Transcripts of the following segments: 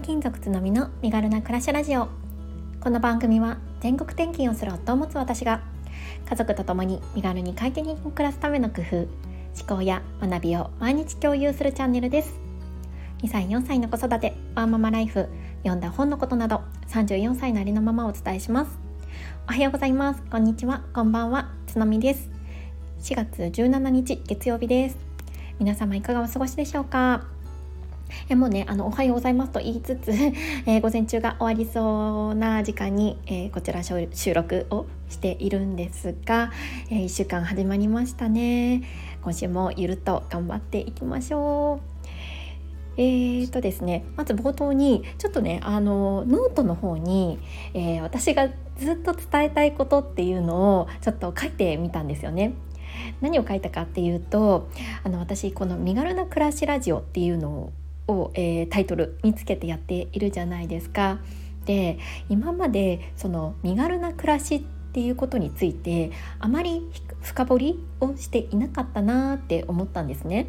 勤族つのみの身軽な暮らしラジオ。この番組は全国転勤をする夫を持つ私が家族と共に身軽に快適に暮らすための工夫思考や学びを毎日共有するチャンネルです。2歳4歳の子育てワンママライフ読んだ本のことなど34歳なりのままをお伝えします。おはようございます。こんにちは。こんばんは。つのみです。4月17日月曜日です。皆様いかがお過ごしでしょうか？えもうねあのおはようございますと言いつつ、えー、午前中が終わりそうな時間に、えー、こちら収録をしているんですが、えー、1週間始まりましたね今週もゆるっと頑張っていきましょうえーとですね、まず冒頭にちょっとねあのノートの方に、えー、私がずっと伝えたいことっていうのをちょっと書いてみたんですよね。何を書いたかっていうとあの私この「身軽な暮らしラジオ」っていうのを、えー、タイトルにつけてやっているじゃないですか。で今までその身軽な暮らしっていうことについてあまり深掘りをしていなかったなって思ったんですね。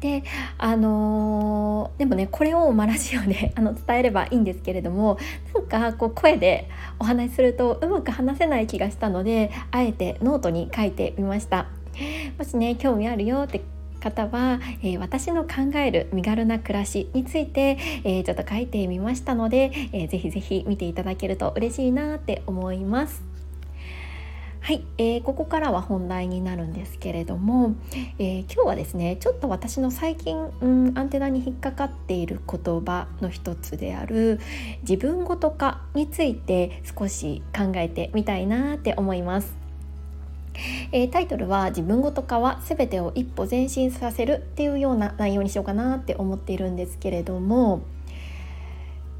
であのー、でもねこれをマラジオで あの伝えればいいんですけれどもなんかこう声でお話しするとうまく話せない気がしたのであえてノートに書いてみましたもしね興味あるよって方は、えー、私の考える身軽な暮らしについて、えー、ちょっと書いてみましたので、えー、ぜひぜひ見ていただけると嬉しいなって思いますはい、えー、ここからは本題になるんですけれども、えー、今日はですねちょっと私の最近、うん、アンテナに引っかかっている言葉の一つである自分ごと化について少し考えてみたいなって思います。えー、タイトルは「自分ごと化は全てを一歩前進させる」っていうような内容にしようかなって思っているんですけれども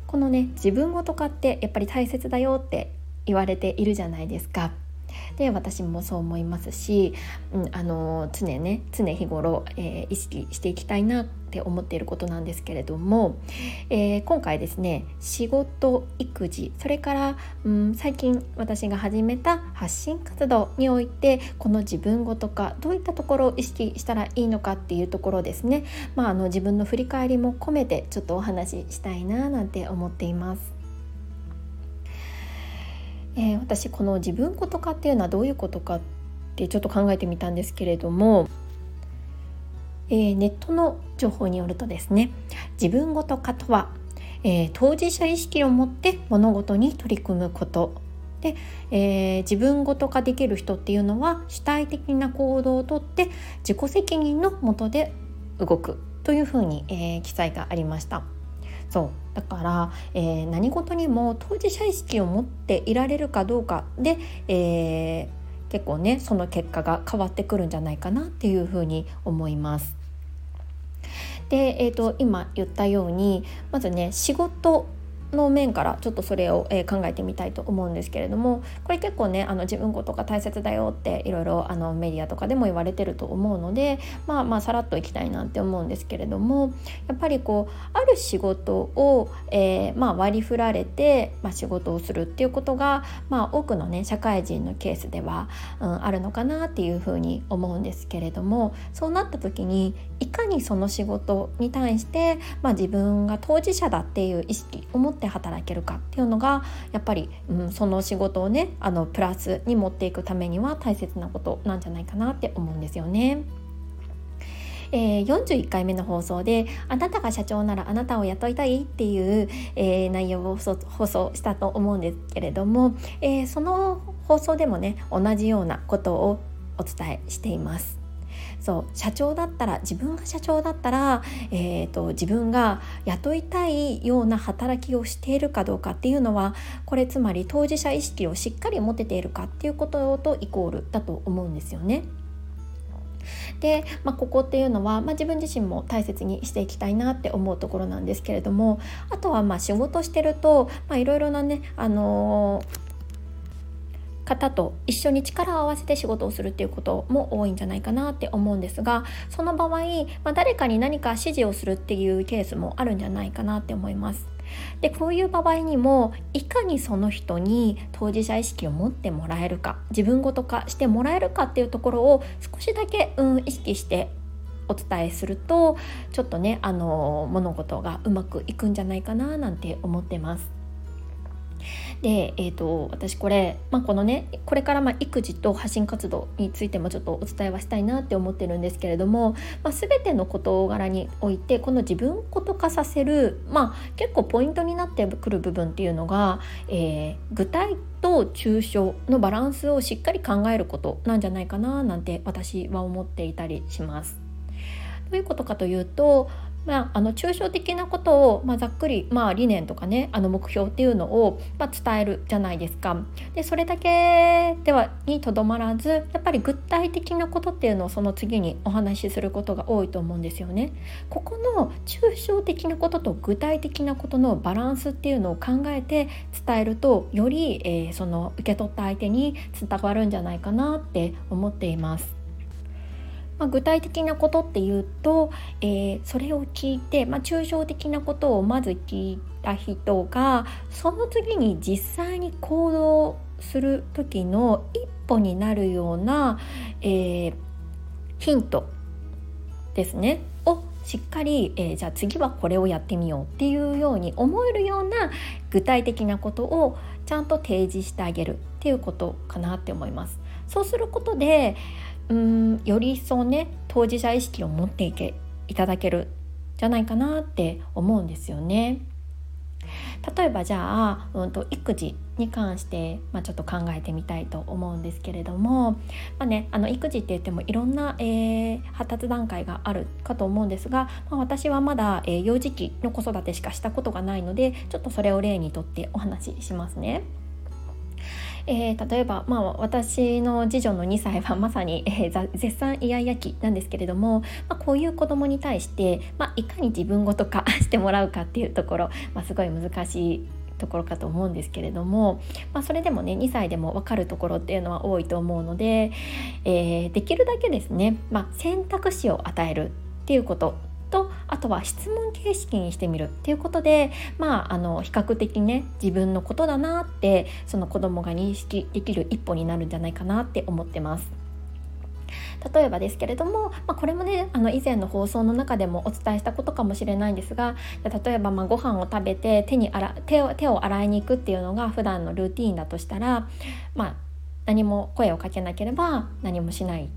このね自分ごと化ってやっぱり大切だよって言われているじゃないですか。で私もそう思いますし、うん、あの常ね常日頃、えー、意識していきたいなって思っていることなんですけれども、えー、今回ですね仕事育児それから、うん、最近私が始めた発信活動においてこの自分ごとかどういったところを意識したらいいのかっていうところですね、まあ、あの自分の振り返りも込めてちょっとお話ししたいななんて思っています。えー、私この自分ごと化っていうのはどういうことかってちょっと考えてみたんですけれども、えー、ネットの情報によるとですね自分ごと化とは、えー、当事者意識を持って物事に取り組むことで、えー、自分ごと化できる人っていうのは主体的な行動をとって自己責任のもとで動くというふうに、えー、記載がありました。そうだから、えー、何事にも当事者意識を持っていられるかどうかで、えー、結構ねその結果が変わってくるんじゃないかなっていうふうに思います。で、えーと、今言ったようにまずね仕事の面からちょっとそれを、え、考えてみたいと思うんですけれどもこれ結構ねあの自分ことが大切だよっていろいろあのメディアとかでも言われてると思うのでまあまあさらっといきたいなって思うんですけれどもやっぱりこうある仕事を、えー、まあ、割り振られて、まあ、仕事をするっていうことが、まあ、多くのね社会人のケースでは、うん、あるのかなっていうふうに思うんですけれどもそうなった時にいかにその仕事に対して、まあ、自分が当事者だっていう意識を持って働けるかっていうのがやっぱり、うん、その仕事をねあのプラスに持っていくためには大切なことなんじゃないかなって思うんですよね。えー、41回目の放送で「あなたが社長ならあなたを雇いたい」っていう、えー、内容を放送したと思うんですけれども、えー、その放送でもね同じようなことをお伝えしています。そう社長だったら自分が社長だったら、えーと、自分が雇いたいような働きをしているかどうかっていうのはこれつまり当事者意識をしっかり持てているかっていうこととイコールだと思うんですよね。で、まあ、ここっていうのは、まあ、自分自身も大切にしていきたいなって思うところなんですけれどもあとはまあ仕事してるといろいろなね、あのー方と一緒に力を合わせて仕事をするっていうことも多いんじゃないかなって思うんですがその場合、まあ、誰かに何か指示をするっていうケースもあるんじゃないかなって思います。でこういう場合にもいかにその人に当事者意識を持ってもらえるか自分ごと化してもらえるかっていうところを少しだけ、うん、意識してお伝えするとちょっとねあの物事がうまくいくんじゃないかななんて思ってます。で、えーと、私これ、まあ、このねこれからま育児と発信活動についてもちょっとお伝えはしたいなって思ってるんですけれども、まあ、全ての事柄においてこの自分事化させる、まあ、結構ポイントになってくる部分っていうのが、えー、具体と抽象のバランスをしっかり考えることなんじゃないかななんて私は思っていたりします。どういうことかというとまあ、あの抽象的なことを、まあ、ざっくり、まあ、理念とかねあの目標っていうのを、まあ、伝えるじゃないですか。でそれだけではにとどまらずやっぱり具体的なことっていうのをその次にお話しすることが多いと思うんですよね。ここの抽象的なことと具体的なことのバランスっていうのを考えて伝えるとより、えー、その受け取った相手に伝わるんじゃないかなって思っています。まあ、具体的なことっていうと、えー、それを聞いて、まあ、抽象的なことをまず聞いた人がその次に実際に行動する時の一歩になるような、えー、ヒントですね。をしっかり、えー、じゃあ次はこれをやってみようっていうように思えるような具体的なことをちゃんと提示してあげるっていうことかなって思います。そうすることでうんより一層ね当事者意識を持っていけいただけるじゃないかなって思うんですよね。例えばじゃあ、うんと、育児に関して、まあ、ちょっと考えてみたいと思うんですけれども、まあね、あの育児って言ってもいろんな、えー、発達段階があるかと思うんですが、まあ、私はまだ、えー、幼児期の子育てしかしたことがないのでちょっとそれを例にとってお話ししますね。えー、例えば、まあ、私の次女の2歳はまさに、えー、絶賛イヤイヤ期なんですけれども、まあ、こういう子供に対して、まあ、いかに自分ごと化 してもらうかっていうところ、まあ、すごい難しいところかと思うんですけれども、まあ、それでもね2歳でも分かるところっていうのは多いと思うので、えー、できるだけですね、まあ、選択肢を与えるっていうことあとは質問形式にしてみるっていうことでまああの比較的ね自分のことだなってその子供が認識できる一歩になるんじゃないかなって思ってます。例えばですけれども、まあ、これもねあの以前の放送の中でもお伝えしたことかもしれないんですが例えばまあご飯を食べて手に洗手を手を洗いに行くっていうのが普段のルーティンだとしたら、まあ、何も声をかけなければ何もしない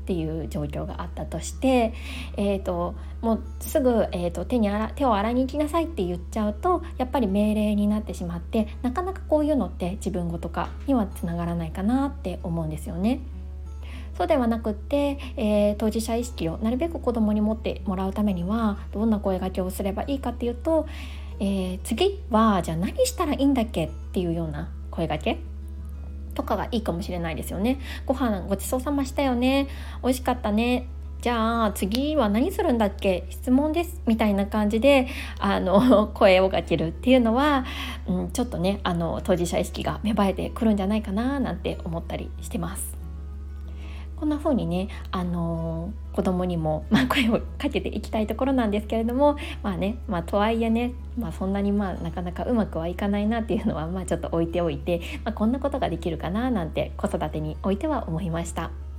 っていう状況があったとして、えーと、もうすぐ、えーと、手に洗手を洗いに行きなさいって言っちゃうとやっぱり命令になってしまってなかなかこういうのって自分ごとかにはつながらないかなって思うんですよね。そうではなくって、えー、当事者意識をなるべく子どもに持ってもらうためにはどんな声がけをすればいいかっていうと、えー、次はじゃあ何したらいいんだっけっていうような声がけとかがいいかもしれないですよね。ご飯ごちそうさましたよね。美味しかったね。じゃあ次は何するんだっけ？質問です。みたいな感じであの 声をかけるっていうのは、うん、ちょっとねあの当事者意識が芽生えてくるんじゃないかななんて思ったりしてます。こんな風にね、あのー、子供にも、まあ、声をかけていきたいところなんですけれどもまあね、まあ、とはいえね、まあ、そんなにまあなかなかうまくはいかないなっていうのはまあちょっと置いておいて、まあ、こんなことができるかななんて子育てにおいては思いました。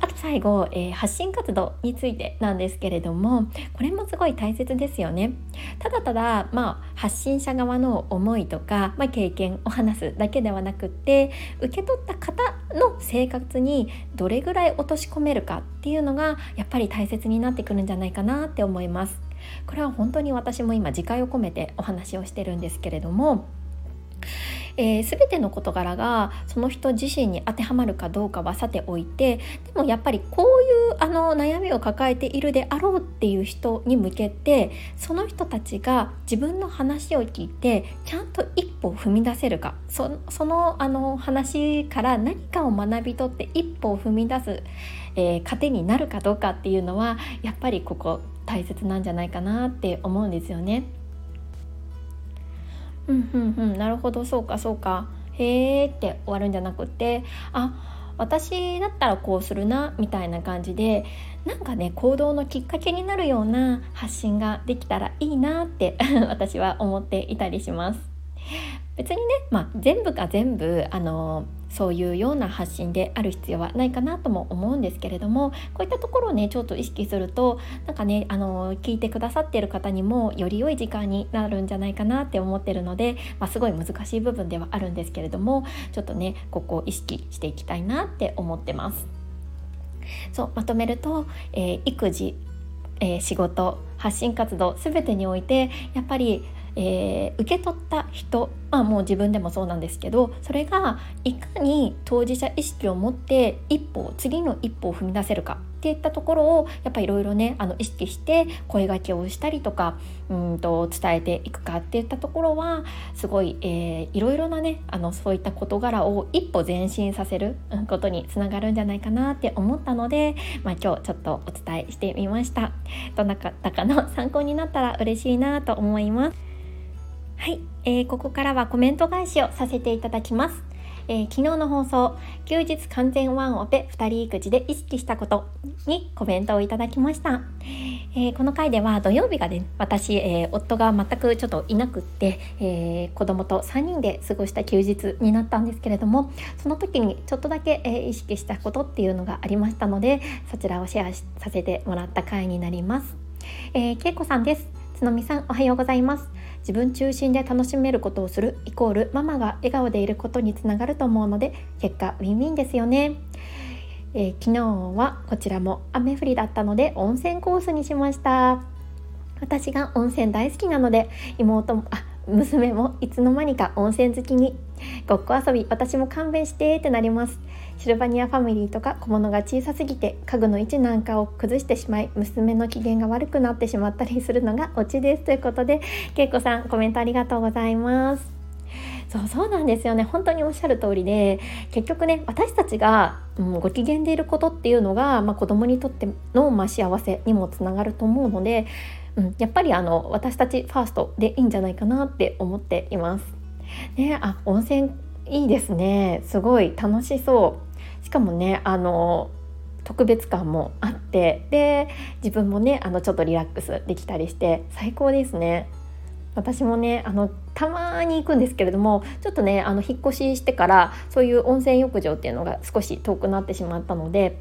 あと最後、えー、発信活動についてなんですけれどもこれもすごい大切ですよね。ただただ、まあ、発信者側の思いとか、まあ、経験を話すだけではなくって受け取った方の生活にどれぐらい落とし込めるかっていうのがやっぱり大切になってくるんじゃないかなって思います。これは本当に私も今自戒を込めてお話をしてるんですけれどもえー、全ての事柄がその人自身に当てはまるかどうかはさておいてでもやっぱりこういうあの悩みを抱えているであろうっていう人に向けてその人たちが自分の話を聞いてちゃんと一歩を踏み出せるかそのあの話から何かを学び取って一歩を踏み出す、えー、糧になるかどうかっていうのはやっぱりここ大切なんじゃないかなって思うんですよね。うんうんうんなるほどそうかそうかへえって終わるんじゃなくてあ私だったらこうするなみたいな感じでなんかね行動のきっかけになるような発信ができたらいいなって 私は思っていたりします。別にね、まあ、全部が全部あのそういうような発信である必要はないかなとも思うんですけれどもこういったところをねちょっと意識するとなんかねあの聞いてくださっている方にもより良い時間になるんじゃないかなって思ってるので、まあ、すごい難しい部分ではあるんですけれどもちょっとねここを意識していきたいなって思ってます。そうまとめると、えー、育児、えー、仕事発信活動全てにおいてやっぱりえー、受け取った人、まあ、もう自分でもそうなんですけどそれがいかに当事者意識を持って一歩次の一歩を踏み出せるかっていったところをやっぱりいろいろねあの意識して声がけをしたりとかうんと伝えていくかっていったところはすごい、えー、いろいろなねあのそういった事柄を一歩前進させることにつながるんじゃないかなって思ったので、まあ、今日ちょっとお伝えしてみました。どなたかの参考になったら嬉しいなと思います。はい、えー、ここからはコメント返しをさせていただきます。えー、昨日の放送休日完全ワンオペ2人育児で意識したことにコメントをいただきました、えー、この回では土曜日がね私、えー、夫が全くちょっといなくって、えー、子供と3人で過ごした休日になったんですけれどもその時にちょっとだけ、え意識したことっていうのがありましたのでそちらをシェアさせてもらった回になります、えー、けいこさんです。つのみさんおはようございます。自分中心で楽しめることをするイコールママが笑顔でいることにつながると思うので結果ウィンウィンですよね、えー、昨日はこちらも雨降りだったので温泉コースにしました。私が温泉大好きなので妹もあ娘もいつの間にか温泉好きにごっこ遊び私も勘弁してってなります。シルバニアファミリーとか小物が小さすぎて家具の位置なんかを崩してしまい娘の機嫌が悪くなってしまったりするのが オチです。ということでけいこさんコメントありがとうございます。そうそうなんですよね。本当におっしゃる通りで結局ね私たちが、うん、ご機嫌でいることっていうのが、まあ、子供にとっての、まあ、幸せにもつながると思うのでうん、やっぱりあの私たちファーストでいいんじゃないかなって思っています。ね、あ温泉いいですねすごい楽しそうしかもねあの特別感もあってで自分もねあのちょっとリラックスできたりして最高ですね。私もねあのたまに行くんですけれどもちょっとねあの引っ越ししてからそういう温泉浴場っていうのが少し遠くなってしまったので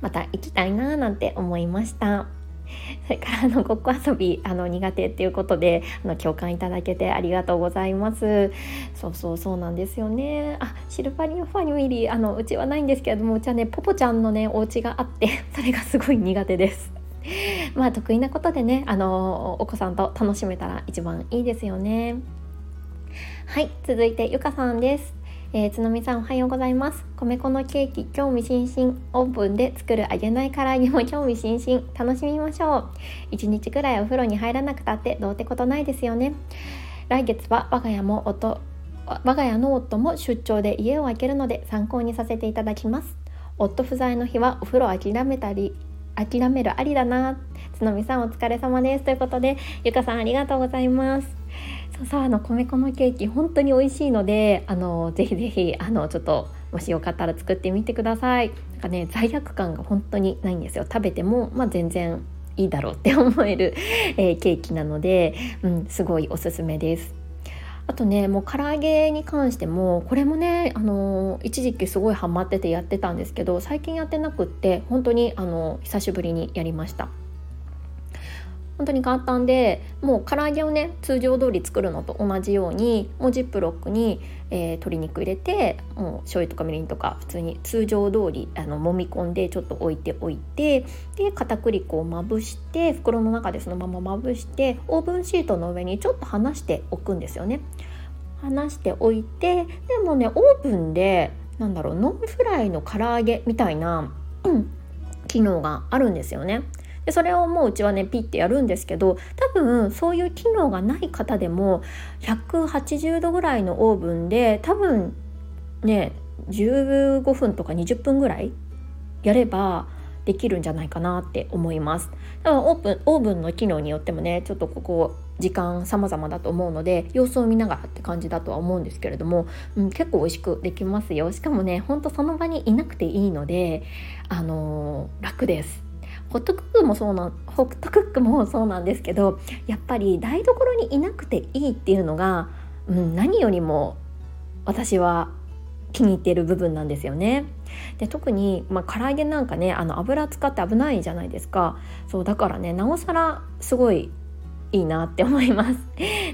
また行きたいななんて思いました。それからあのごっこ遊びあの苦手っていうことであの共感いただけてありがとうございます。そうそうそうなんですよね。あシルバニアファミリーあのうちはないんですけれどもうちはねポポちゃんのねお家があって それがすごい苦手です。まあ得意なことでねあのお子さんと楽しめたら一番いいですよね。はい続いてゆかさんです。えー、つのみさんおはようございます。米粉のケーキ興味津々。オーブンで作る揚げない唐揚げも興味津々。楽しみましょう。一日くらいお風呂に入らなくたってどうってことないですよね。来月は我が家も夫我が家の夫も出張で家を空けるので参考にさせていただきます。夫不在の日はお風呂諦めたり諦めるありだな。つのみさんお疲れ様です。ということでゆかさんありがとうございます。そうそうあの米粉のケーキ本当に美味しいのであのぜひぜひあのちょっともしよかったら作ってみてください。なんかね罪悪感が本当にないんですよ。食べても、まあ、全然いいだろうって思える、えー、ケーキなので、うん、すごいおすすめです。あとねもう唐揚げに関してもこれもねあの一時期すごいハマっててやってたんですけど最近やってなくって本当にあの久しぶりにやりました。本当に簡単でもう唐揚げをね通常通り作るのと同じようにもうジップロックに、えー、鶏肉入れてもう醤油とかみりんとか普通に通常通りあの揉み込んでちょっと置いておいてで片栗粉をまぶして袋の中でそのまままぶしてオーブンシートの上にちょっと離しておくんですよね。離しておいてでもねオーブンでなんだろうノンフライの唐揚げみたいな、機能があるんですよね。でそれをもううちはねピッてやるんですけど多分そういう機能がない方でも180度ぐらいのオーブンで多分ね15分とか20分ぐらいやればできるんじゃないかなって思います。だからオープンオーブンの機能によってもねちょっとここ時間様々だと思うので様子を見ながらって感じだとは思うんですけれども、うん、結構美味しくできますよしかもねほんとその場にいなくていいのであのー、楽ですホットクックもそうなホットクックもそうなんですけどやっぱり台所にいなくていいっていうのがうん、何よりも私は気に入っている部分なんですよね。で特に、まあ、唐揚げなんかねあの油使って危ないじゃないですかそうだからねなおさらすごいいいなって思います。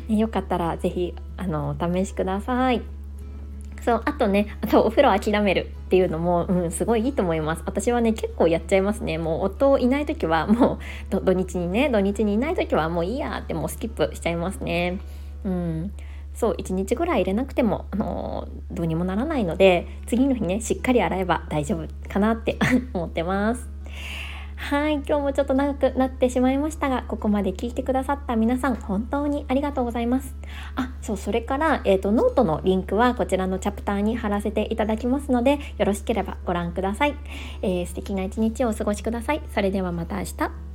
ね、よかったら是非お試しください。そうあとねあとお風呂諦めるっていうのも、うん、すごいいいと思います。私はね結構やっちゃいますね。もう夫いない時はもう土日にね土日にいない時はもういいやってもうスキップしちゃいますね。うん。そう1日ぐらい入れなくても、あのー、どうにもならないので次の日ねしっかり洗えば大丈夫かなって 思ってます。はい今日もちょっと長くなってしまいましたがここまで聞いてくださった皆さん本当にありがとうございます。あそうそれから、えーと、ノートのリンクはこちらのチャプターに貼らせていただきますのでよろしければご覧ください、えー、素敵な一日をお過ごしください。それではまた明日。